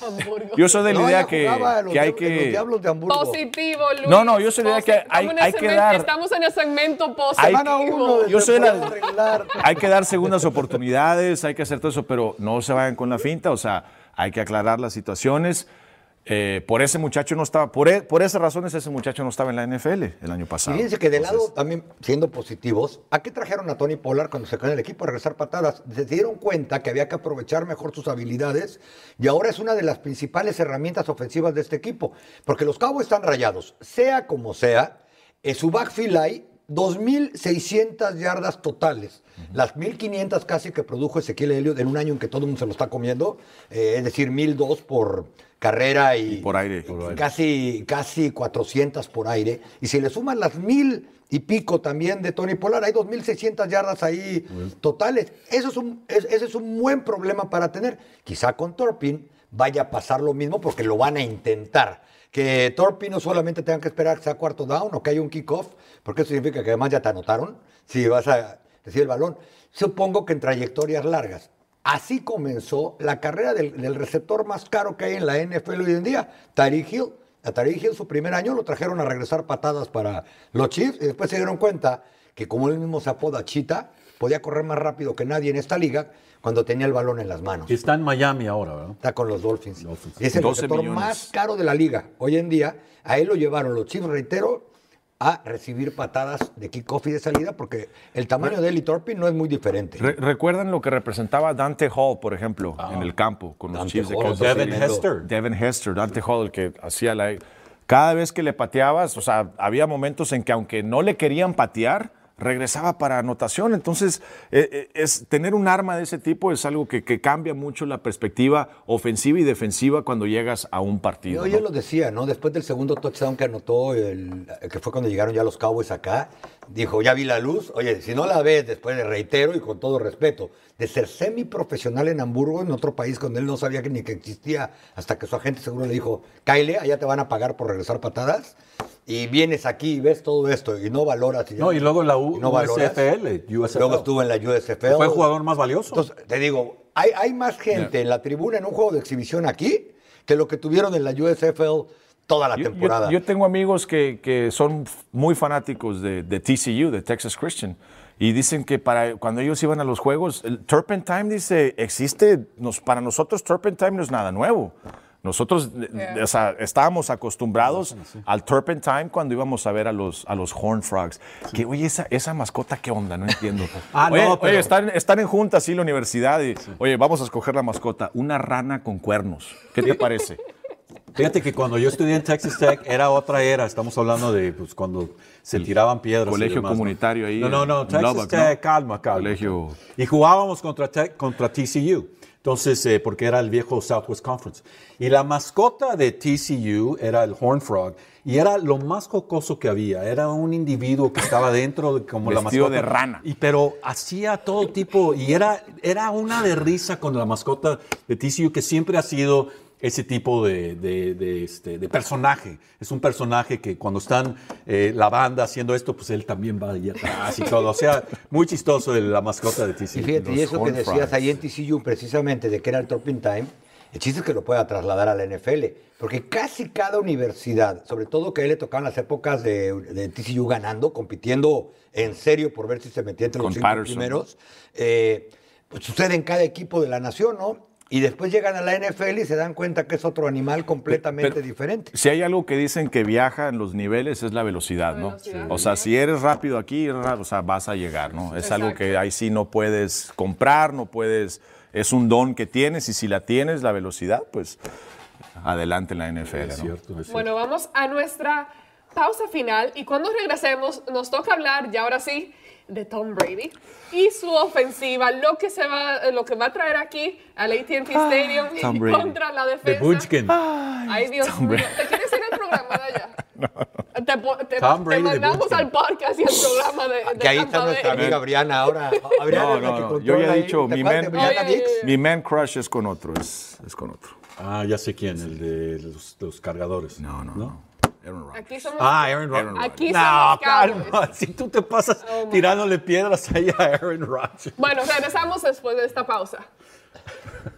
Speaker 3: yo soy de la idea que, que hay que...
Speaker 4: Los de Hamburgo.
Speaker 1: Positivo, Luis.
Speaker 3: No, no, yo soy de la idea que hay, hay que dar...
Speaker 1: Estamos en el segmento positivo.
Speaker 3: yo soy la, hay que dar segundas oportunidades, hay que hacer todo eso, pero no se vayan con la finta, o sea, hay que aclarar las situaciones. Eh, por ese muchacho no estaba, por, e, por, esas razones ese muchacho no estaba en la NFL el año pasado.
Speaker 4: Y fíjense que de lado también siendo positivos, ¿a qué trajeron a Tony Pollard cuando se quedó en el equipo a regresar patadas? Se dieron cuenta que había que aprovechar mejor sus habilidades y ahora es una de las principales herramientas ofensivas de este equipo, porque los cabos están rayados, sea como sea, en su backfield hay 2.600 yardas totales. Las 1.500 casi que produjo Ezequiel Elliott en un año en que todo el mundo se lo está comiendo. Eh, es decir, 1.002 por carrera y,
Speaker 3: por, aire,
Speaker 4: Casi, casi 400 por aire. Y si le suman las 1.000 y pico también de Tony Pollard, hay 2.600 yardas ahí totales. Eso es un, ese es un buen problema para tener. Quizá con Torpin vaya a pasar lo mismo porque lo van a intentar que Torpin no solamente tenga que esperar que sea cuarto down o que haya un kickoff, porque eso significa que además ya te anotaron, si vas a decir el balón. Supongo que en trayectorias largas. Así comenzó la carrera del, receptor más caro que hay en la NFL hoy en día, Tyreek Hill. A Tyreek Hill su primer año lo trajeron a regresar patadas para los Chiefs y después se dieron cuenta que como él mismo se apoda Chita, podía correr más rápido que nadie en esta liga cuando tenía el balón en las manos.
Speaker 2: Está en Miami ahora, ¿verdad?
Speaker 4: Está con los Dolphins. Es el receptor más caro de la liga. Hoy en día, a él lo llevaron los Chiefs, reitero, a recibir patadas de kickoff y de salida porque el tamaño de él y Torpin no es muy diferente.
Speaker 3: ¿Recuerdan lo que representaba Dante Hall, por ejemplo, ah. en el campo con los Chiefs de
Speaker 2: Kansas Devin Hester.
Speaker 3: Devin Hester, Dante Hall, el que hacía la... Cada vez que le pateabas, o sea, había momentos en que aunque no le querían patear, regresaba para anotación. Entonces, eh, eh, es, tener un arma de ese tipo es algo que, cambia mucho la perspectiva ofensiva y defensiva cuando llegas a un partido.
Speaker 4: Yo, lo decía, ¿no? Después del segundo touchdown que anotó, el, que fue cuando llegaron ya los Cowboys acá, dijo, ya vi la luz. Oye, si no la ves, después le reitero y con todo respeto, de ser semiprofesional en Hamburgo, en otro país donde él no sabía que ni que existía, hasta que su agente seguro le dijo, Kyle, allá te van a pagar por regresar patadas y vienes aquí y ves todo esto y no valoras.
Speaker 2: Y no, y luego en la U,
Speaker 4: no USFL, Luego estuvo en la USFL.
Speaker 2: Fue el jugador más valioso.
Speaker 4: Entonces, te digo, hay, hay más gente en la tribuna en un juego de exhibición aquí que lo que tuvieron en la USFL toda la temporada.
Speaker 3: Yo, tengo amigos que, que, son muy fanáticos de, de, TCU, de Texas Christian, y dicen que para cuando ellos iban a los juegos, el Turpentine dice, existe, nos, para nosotros Turpentine no es nada nuevo. Nosotros o sea, estábamos acostumbrados al Turpentine cuando íbamos a ver a los, a los Horn Frogs. Que, oye, esa, esa mascota, ¿qué onda? No entiendo. ah, oye, no, oye están, están, en junta, sí, la universidad. Y, Oye, vamos a escoger la mascota. Una rana con cuernos. ¿Qué te parece?
Speaker 2: Fíjate que cuando yo estudié en Texas Tech era otra era. Estamos hablando de pues, cuando se tiraban piedras.
Speaker 3: Colegio comunitario ahí.
Speaker 2: No, no, no. Texas Tech, calma, calma. Colegio. Y jugábamos contra, contra TCU. Entonces, eh, porque era el viejo Southwest Conference. Y la mascota de TCU era el Horn Frog. Y era lo más jocoso que había. Era un individuo que estaba dentro como la mascota.
Speaker 3: de rana.
Speaker 2: Y, pero hacía todo tipo. Y era, era una de risa con la mascota de TCU que siempre ha sido ese tipo de, este, de, personaje. Es un personaje que cuando están eh, la banda haciendo esto, pues él también va allá atrás y todo. O sea, muy chistoso la mascota de TCU.
Speaker 4: Y fíjate, y eso que decías ahí en TCU precisamente de que era el Topping Time, el chiste es que lo pueda trasladar a la NFL. Porque casi cada universidad, sobre todo que a él le tocaban las épocas de, TCU ganando, compitiendo en serio por ver si se metía entre los cinco primeros, eh, pues sucede en cada equipo de la nación, ¿no? Y después llegan a la NFL y se dan cuenta que es otro animal completamente diferente.
Speaker 3: Si hay algo que dicen que viaja en los niveles es la velocidad, ¿no? O sea, si eres rápido aquí, o sea, vas a llegar, ¿no? Es algo que ahí sí no puedes comprar, no puedes, es un don que tienes y si la tienes, la velocidad, pues adelante en la NFL.
Speaker 1: Bueno, vamos a nuestra pausa final y cuando regresemos nos toca hablar, ya ahora sí, de Tom Brady y su ofensiva, lo que se va, lo que va a traer aquí al AT&T ah, Stadium contra la defensa.
Speaker 2: De
Speaker 1: Ay, Dios mío. ¿Te quieres ir al programa de allá?
Speaker 3: No.
Speaker 1: Te, Tom Brady te mandamos al podcast y al programa de, de
Speaker 4: Que ahí está nuestra amiga Briana ahora.
Speaker 3: no, no, no. Yo ya he dicho, mi man, mi man crush es con otro, es, es con otro.
Speaker 2: Ah, ya sé quién, el de los, los cargadores.
Speaker 3: No, no, no.
Speaker 1: Aaron Rodgers. Aquí somos,
Speaker 2: ah, Aaron Rodgers.
Speaker 1: Aquí no,
Speaker 2: calma. Si tú te pasas oh, tirándole piedras ahí a Aaron Rodgers.
Speaker 1: Bueno, regresamos después de esta pausa.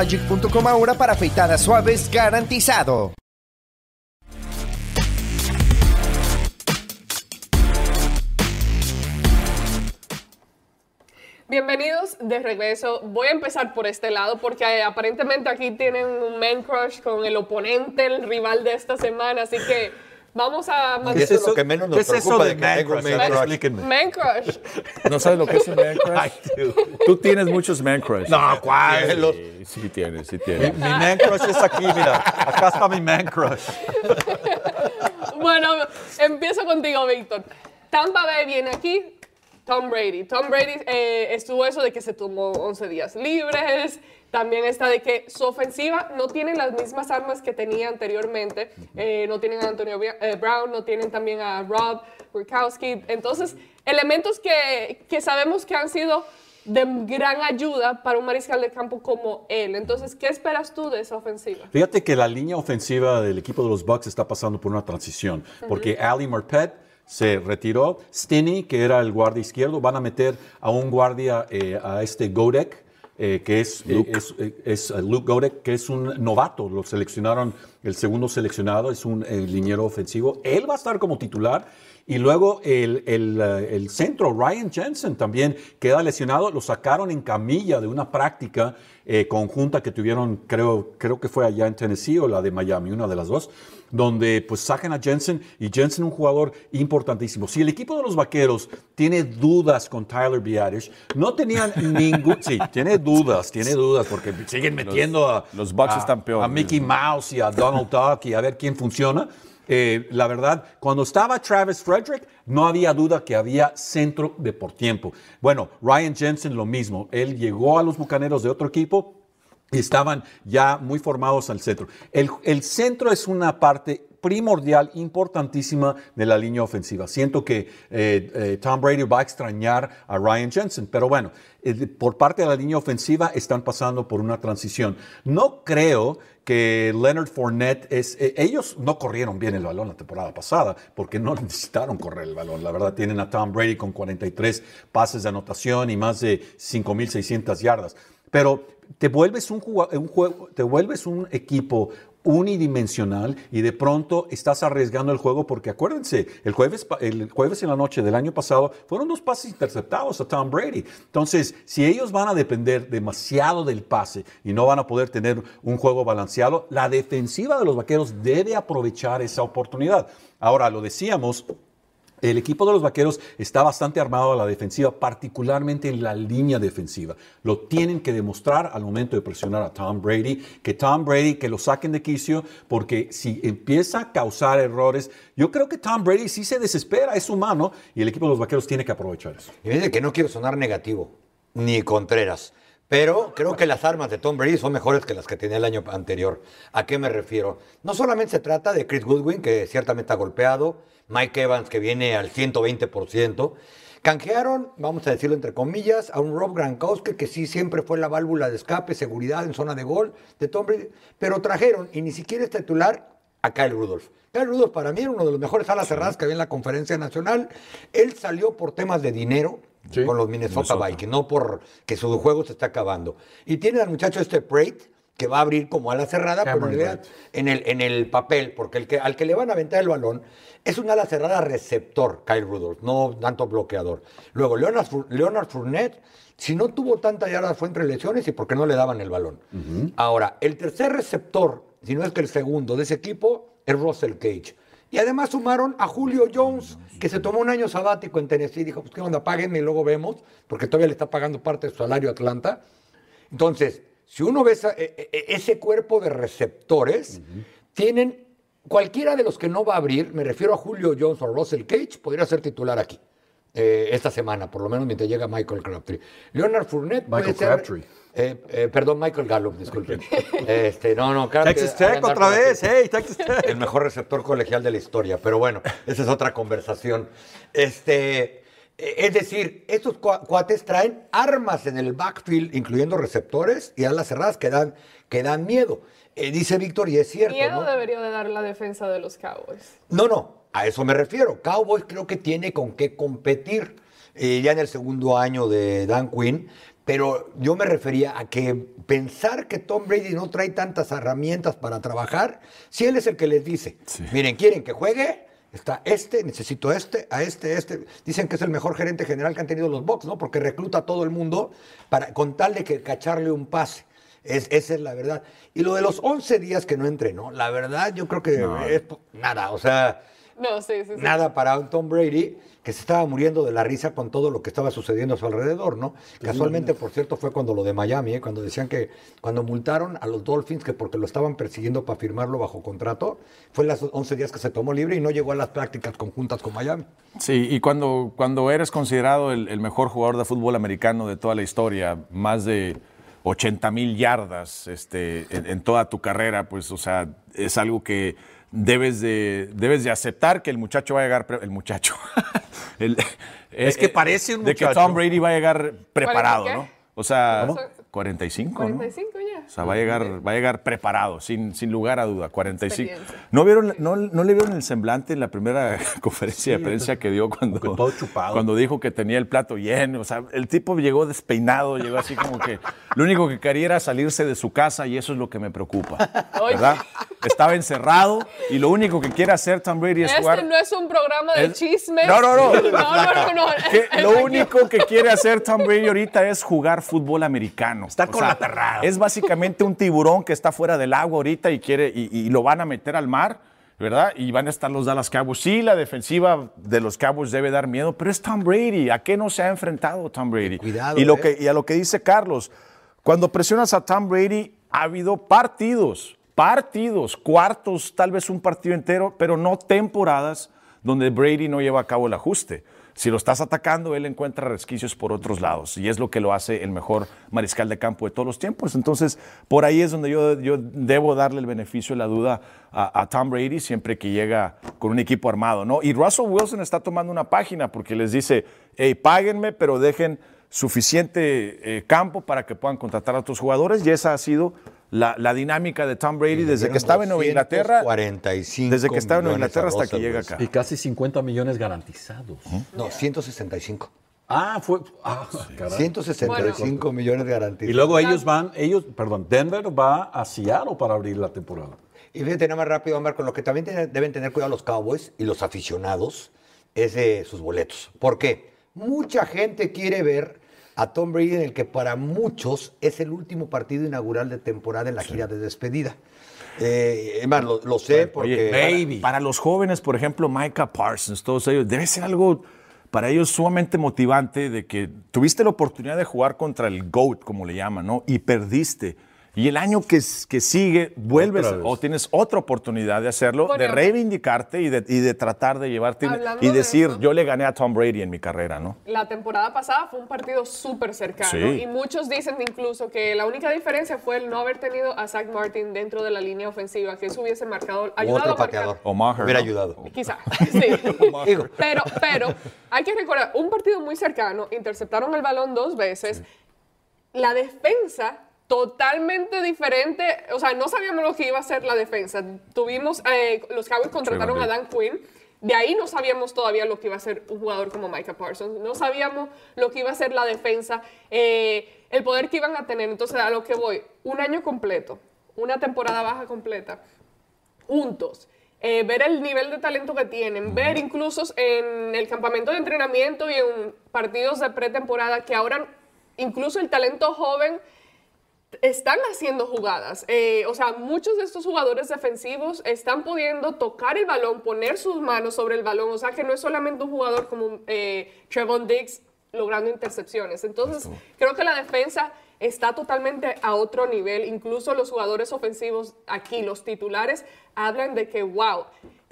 Speaker 6: Logic.com ahora para afeitadas suaves garantizado.
Speaker 1: Bienvenidos de regreso. Voy a empezar por este lado porque eh, aparentemente aquí tienen un man crush con el oponente, el rival de esta semana, así que Vamos a
Speaker 4: ¿Qué es eso que menos nos preocupa de, man
Speaker 1: crush? Man crush.
Speaker 3: ¿No sabes lo que es un man crush? Tú tienes muchos man crush.
Speaker 4: No, ¿cuál?
Speaker 3: Sí, sí tienes, sí tienes.
Speaker 2: Mi, man crush es aquí, mira. Acá está mi man crush.
Speaker 1: bueno, empiezo contigo, Víctor. Tampa Bay viene aquí, Tom Brady. Tom Brady eh, estuvo eso de que se tomó 11 días libres, también está de que su ofensiva no tiene las mismas armas que tenía anteriormente. Eh, no tienen a Antonio eh, Brown, no tienen también a Rob Gronkowski. Entonces, elementos que, que sabemos que han sido de gran ayuda para un mariscal de campo como él. Entonces, ¿qué esperas tú de esa ofensiva?
Speaker 2: Fíjate que la línea ofensiva del equipo de los Bucks está pasando por una transición, porque Ali Marpet se retiró, Stinney, que era el guardia izquierdo, van a meter a un guardia, eh, a este Godek, eh, que es Luke. Eh, es, eh, Luke Godek, que es un novato. Lo seleccionaron, el segundo seleccionado, es un liniero ofensivo. Él va a estar como titular. Y luego el, el, el, centro, Ryan Jensen, también queda lesionado. Lo sacaron en camilla de una práctica conjunta que tuvieron, creo, creo que fue allá en Tennessee o la de Miami, una de las dos donde pues sacan a Jensen y Jensen un jugador importantísimo. Si el equipo de los Vaqueros tiene dudas con Tyler Biadish, no tenían ningún... Sí, tiene dudas, tiene dudas porque siguen metiendo a...
Speaker 3: Los Bucks están peor.
Speaker 2: A Mickey Mouse y a Donald Duck y a ver quién funciona. Eh, la verdad, cuando estaba Travis Frederick, no había duda que había centro de por tiempo. Bueno, Ryan Jensen lo mismo. Él llegó a los Bucaneros de otro equipo, estaban ya muy formados al centro. El, centro es una parte primordial, importantísima de la línea ofensiva. Siento que eh, eh, Tom Brady va a extrañar a Ryan Jensen, pero bueno, eh, por parte de la línea ofensiva están pasando por una transición. No creo que Leonard Fournette es... ellos no corrieron bien el balón la temporada pasada porque no necesitaron correr el balón. La verdad, tienen a Tom Brady con 43 pases de anotación y más de 5.600 yardas. Pero te vuelves un, juego, te vuelves un equipo unidimensional y de pronto estás arriesgando el juego porque acuérdense, el jueves, el jueves en la noche del año pasado fueron dos pases interceptados a Tom Brady. Entonces, si ellos van a depender demasiado del pase y no van a poder tener un juego balanceado, la defensiva de los Vaqueros debe aprovechar esa oportunidad. Ahora, lo decíamos, el equipo de los Vaqueros está bastante armado a la defensiva, particularmente en la línea defensiva. Lo tienen que demostrar al momento de presionar a Tom Brady, que Tom Brady, que lo saquen de quicio, porque si empieza a causar errores, yo creo que Tom Brady sí se desespera, es humano, y el equipo de los Vaqueros tiene que aprovechar eso.
Speaker 4: Y dice que no quiero sonar negativo, ni Contreras. Pero creo que las armas de Tom Brady son mejores que las que tenía el año anterior. ¿A qué me refiero? No solamente se trata de Chris Goodwin, que ciertamente ha golpeado, Mike Evans, que viene al 120%. Canjearon, vamos a decirlo entre comillas, a un Rob Gronkowski que sí siempre fue la válvula de escape, seguridad en zona de gol de Tom Brady, pero trajeron, y ni siquiera es titular, a Kyle Rudolph. Kyle Rudolph para mí era uno de los mejores alas cerradas que había en la conferencia nacional. Él salió por temas de dinero con los Minnesota, Vikings, no por que su juego se está acabando. Y tiene al muchacho este Prate, que va a abrir como ala cerrada, pero en el, en el papel, porque el que, al que le van a aventar el balón es un ala cerrada receptor, Kyle Rudolph, no tanto bloqueador. Luego, Leonard, Leonard Fournette, si no tuvo tanta yarda fue entre lesiones y porque no le daban el balón. Ahora, el tercer receptor, si no es que el segundo de ese equipo, es Russell Cage. Y además sumaron a Julio Jones, que se tomó un año sabático en Tennessee. Dijo, pues qué onda, páguenme y luego vemos, porque todavía le está pagando parte de su salario a Atlanta. Entonces, si uno ve e, e, ese cuerpo de receptores, tienen cualquiera de los que no va a abrir, me refiero a Julio Jones o Russell Cage, podría ser titular aquí. Eh, esta semana, por lo menos mientras llega Michael Crabtree. Leonard Fournette
Speaker 2: Michael Crabtree.
Speaker 4: Eh, eh, perdón, Michael Gallup, disculpen. Este, no, no,
Speaker 2: Texas Tech otra vez, hey, Texas
Speaker 4: Tech. El mejor receptor colegial de la historia, pero bueno, esa es otra conversación. Este, es decir, estos cuates traen armas en el backfield, incluyendo receptores y alas cerradas que dan, que dan miedo. dice Víctor, y es cierto.
Speaker 1: Miedo debería de dar la defensa de los Cowboys.
Speaker 4: No, no, a eso me refiero. Cowboys creo que tiene con qué competir eh, ya en el segundo año de Dan Quinn, pero yo me refería a que pensar que Tom Brady no trae tantas herramientas para trabajar, si él es el que les dice, miren, ¿quieren que juegue? Está este, necesito este, a este, este. Dicen que es el mejor gerente general que han tenido los Bucks, ¿no? Porque recluta a todo el mundo para, con tal de que cacharle un pase. Es, esa es la verdad. Y lo de los 11 días que no entrenó, la verdad yo creo que es nada. O sea,
Speaker 1: no, sí, sí,
Speaker 4: Nada para un Tom Brady que se estaba muriendo de la risa con todo lo que estaba sucediendo a su alrededor, ¿no? Casualmente, por cierto, fue cuando lo de Miami, ¿eh? cuando decían que cuando multaron a los Dolphins que porque lo estaban persiguiendo para firmarlo bajo contrato, fue las 11 días que se tomó libre y no llegó a las prácticas conjuntas con Miami.
Speaker 3: Sí, y cuando, cuando eres considerado el, mejor jugador de fútbol americano de toda la historia, más de 80 mil yardas este, en toda tu carrera, pues, o sea, es algo que debes de, debes de aceptar que el muchacho va a llegar, el muchacho,
Speaker 2: es que parece un
Speaker 3: muchacho. De que Tom Brady va a llegar preparado, ¿no? O sea, 45,
Speaker 1: 45 ya.
Speaker 3: O sea, va a llegar, va a llegar preparado, sin, sin lugar a duda. 45. ¿No, vieron, no, ¿No le vieron el semblante en la primera conferencia de prensa que dio cuando, cuando dijo que tenía el plato lleno? O sea, el tipo llegó despeinado, llegó así como que lo único que quería era salirse de su casa y eso es lo que me preocupa. ¿Verdad? Estaba encerrado y lo único que quiere hacer Tom Brady es
Speaker 1: este
Speaker 3: jugar.
Speaker 1: no es un programa de chismes.
Speaker 3: No, no, no. no, no, no lo único que quiere hacer Tom Brady ahorita es jugar fútbol americano.
Speaker 2: Está con la terrada.
Speaker 3: Es básicamente un tiburón que está fuera del agua ahorita y, quiere, y, lo van a meter al mar, ¿verdad? Y van a estar los Dallas Cowboys. Sí, la defensiva de los Cowboys debe dar miedo, pero es Tom Brady. ¿A qué no se ha enfrentado Tom Brady?
Speaker 4: Cuidado.
Speaker 3: Y, lo eh. que, y a lo que dice Carlos, cuando presionas a Tom Brady, ha habido partidos, partidos, cuartos, tal vez un partido entero, pero no temporadas donde Brady no lleva a cabo el ajuste. Si lo estás atacando, él encuentra resquicios por otros lados y es lo que lo hace el mejor mariscal de campo de todos los tiempos. Entonces, por ahí es donde yo, yo debo darle el beneficio de la duda a, Tom Brady siempre que llega con un equipo armado, ¿no? Y Russell Wilson está tomando una página porque les dice, hey, páguenme, pero dejen suficiente eh, campo para que puedan contratar a otros jugadores y esa ha sido la, dinámica de Tom Brady desde que estaba en Nueva Inglaterra.
Speaker 4: 45
Speaker 3: desde que estaba en Nueva Inglaterra hasta que llega acá.
Speaker 2: Y casi 50 millones garantizados.
Speaker 4: No, 165.
Speaker 2: Ah, fue. Ah,
Speaker 4: 165 millones garantizados.
Speaker 2: Y luego ellos van, ellos, perdón, Denver va a Seattle para abrir la temporada.
Speaker 4: Y fíjate, nada más rápido, Omar, con lo que también deben tener cuidado los Cowboys y los aficionados es de sus boletos. ¿Por qué? Mucha gente quiere ver a Tom Brady en el que para muchos es el último partido inaugural de temporada en la gira de despedida. Eh, lo, sé porque...
Speaker 3: para, los jóvenes, por ejemplo, Micah Parsons, todos ellos, debe ser algo para ellos sumamente motivante de que tuviste la oportunidad de jugar contra el GOAT, como le llaman, ¿no? Y perdiste. Y el año que, que sigue, vuelves o tienes otra oportunidad de hacerlo, de reivindicarte y de, y de, tratar de llevarte y decir, yo le gané a Tom Brady en mi carrera, ¿no?
Speaker 1: La temporada pasada fue un partido súper cercano y muchos dicen incluso que la única diferencia fue el no haber tenido a Zach Martin dentro de la línea ofensiva, que eso hubiese marcado, ayudado
Speaker 4: otro pateador.
Speaker 3: O Maher,
Speaker 4: Hubiera ayudado.
Speaker 1: Quizá, sí. pero, pero hay que recordar, un partido muy cercano, interceptaron el balón dos veces, la defensa totalmente diferente. O sea, no sabíamos lo que iba a ser la defensa. Tuvimos, eh, los Cowboys contrataron a Dan Quinn. De ahí no sabíamos todavía lo que iba a ser un jugador como Micah Parsons. No sabíamos lo que iba a ser la defensa, eh, el poder que iban a tener. Entonces, a lo que voy, un año completo, una temporada baja completa, juntos. Eh, ver el nivel de talento que tienen, ver incluso en el campamento de entrenamiento y en partidos de pretemporada que ahora incluso el talento joven están haciendo jugadas. Eh, o sea, muchos de estos jugadores defensivos están pudiendo tocar el balón, poner sus manos sobre el balón. O sea, que no es solamente un jugador como eh, Trevon Diggs logrando intercepciones. Entonces, creo que la defensa está totalmente a otro nivel. Incluso los jugadores ofensivos aquí, los titulares, hablan de que, wow,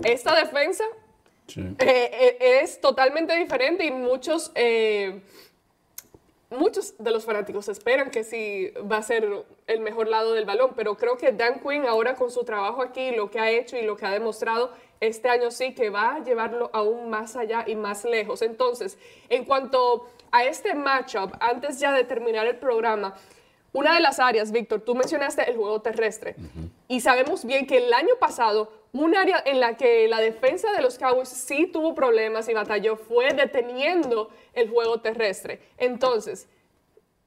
Speaker 1: esta defensa eh, es totalmente diferente y muchos muchos de los fanáticos esperan que sí va a ser el mejor lado del balón, pero creo que Dan Quinn ahora con su trabajo aquí, lo que ha hecho y lo que ha demostrado este año sí que va a llevarlo aún más allá y más lejos. Entonces, en cuanto a este matchup, antes ya de terminar el programa, una de las áreas, Víctor, tú mencionaste el juego terrestre y sabemos bien que el año pasado un área en la que la defensa de los Cowboys sí tuvo problemas y batalló fue deteniendo el juego terrestre. Entonces,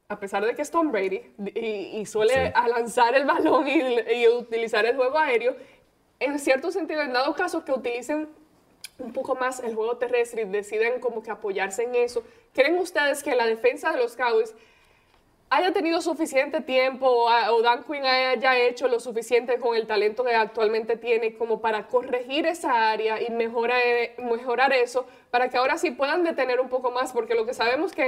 Speaker 1: a pesar de que es Tom Brady y, suele lanzar el balón y, utilizar el juego aéreo, en cierto sentido, en dado caso que utilicen un poco más el juego terrestre y deciden como que apoyarse en eso, ¿creen ustedes que la defensa de los Cowboys haya tenido suficiente tiempo o Dan Quinn haya hecho lo suficiente con el talento que actualmente tiene como para corregir esa área y mejorar, mejorar eso para que ahora sí puedan detener un poco más, porque lo que sabemos que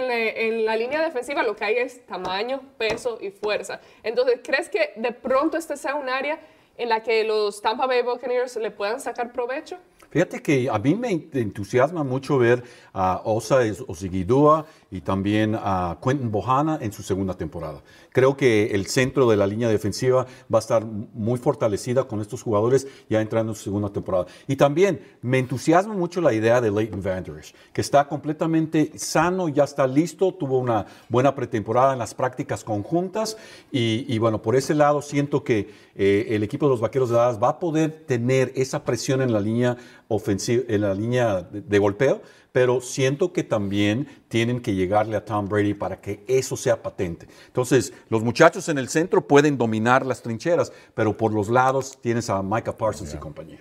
Speaker 1: en la, línea defensiva lo que hay es tamaño, peso y fuerza. Entonces, ¿crees que de pronto este sea un área en la que los Tampa Bay Buccaneers le puedan sacar provecho?
Speaker 2: Fíjate que a mí me entusiasma mucho ver a Osa Osigidua y también a Quentin Bohana en su segunda temporada. Creo que el centro de la línea defensiva va a estar muy fortalecida con estos jugadores ya entrando en su segunda temporada. Y también me entusiasma mucho la idea de Leighton Vanderish, que está completamente sano, ya está listo, tuvo una buena pretemporada en las prácticas conjuntas y, bueno, por ese lado siento que eh, el equipo de los Vaqueros de Dallas va a poder tener esa presión en la línea ofensiva, en la línea de golpeo pero siento que también tienen que llegarle a Tom Brady para que eso sea patente. Entonces, los muchachos en el centro pueden dominar las trincheras, pero por los lados tienes a Micah Parsons y compañía.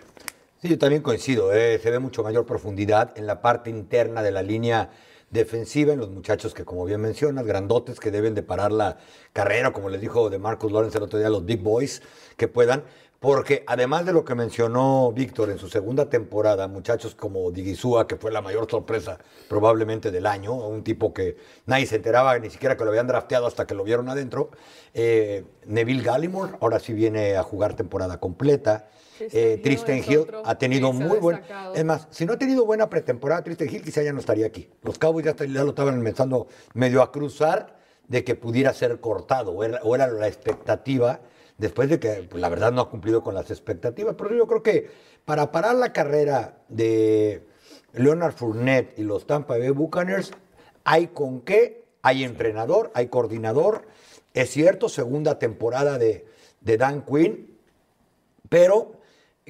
Speaker 4: Sí, yo también coincido, eh, se ve mucho mayor profundidad en la parte interna de la línea defensiva en los muchachos que, como bien mencionas, grandotes que deben de parar la carrera, como les dijo de Marcus Lawrence el otro día, los big boys que puedan porque además de lo que mencionó Víctor en su segunda temporada, muchachos como Digizúa, que fue la mayor sorpresa probablemente del año, un tipo que nadie se enteraba ni siquiera que lo habían drafteado hasta que lo vieron adentro, eh, Neville Gallimore, ahora sí viene a jugar temporada completa. Eh, Tristan Hill ha tenido muy buen. Es más, si no ha tenido buena pretemporada, Tristan Hill quizá ya no estaría aquí. Los Cowboys ya, lo estaban empezando medio a cruzar de que pudiera ser cortado, o era la expectativa después de que pues, la verdad no ha cumplido con las expectativas. Pero yo creo que para parar la carrera de Leonard Fournette y los Tampa Bay Buccaneers, hay con qué, hay entrenador, hay coordinador. Es cierto, segunda temporada de, de Dan Quinn, pero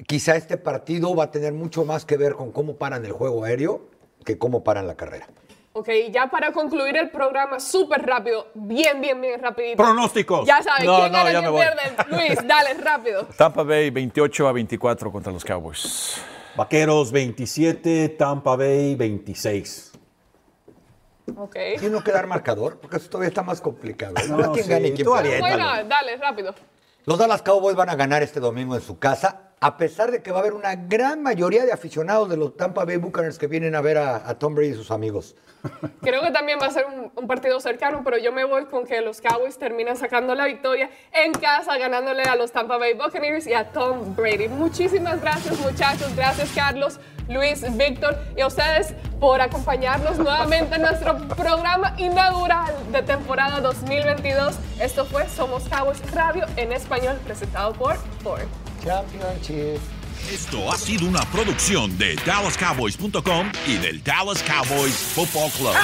Speaker 4: quizá este partido va a tener mucho más que ver con cómo paran el juego aéreo que cómo paran la carrera.
Speaker 1: Ok, ya para concluir el programa, súper rápido, bien, bien, bien rapidito.
Speaker 2: Pronósticos.
Speaker 1: Ya saben, ¿quién gana, quién pierde? Luis, dale, rápido.
Speaker 3: Tampa Bay 28 a 24 contra los Cowboys.
Speaker 2: Vaqueros 27, Tampa Bay 26.
Speaker 1: Ok.
Speaker 4: ¿Quién no quedar marcador? Porque eso todavía está más complicado. No, ¿Quién gana y quién
Speaker 1: pierde? Bueno, dale, rápido.
Speaker 4: Los Dallas Cowboys van a ganar este domingo en su casa a pesar de que va a haber una gran mayoría de aficionados de los Tampa Bay Buccaneers que vienen a ver a, Tom Brady y sus amigos.
Speaker 1: Creo que también va a ser un, partido cercano, pero yo me voy con que los Cowboys terminan sacando la victoria en casa, ganándole a los Tampa Bay Buccaneers y a Tom Brady. Muchísimas gracias, muchachos. Gracias, Carlos, Luis, Víctor y a ustedes por acompañarnos nuevamente en nuestro programa inaugural de temporada 2022. Esto fue Somos Cowboys Radio en español, presentado por Ford.
Speaker 7: Esto ha sido una producción de DallasCowboys.com y del Dallas Cowboys Football Club.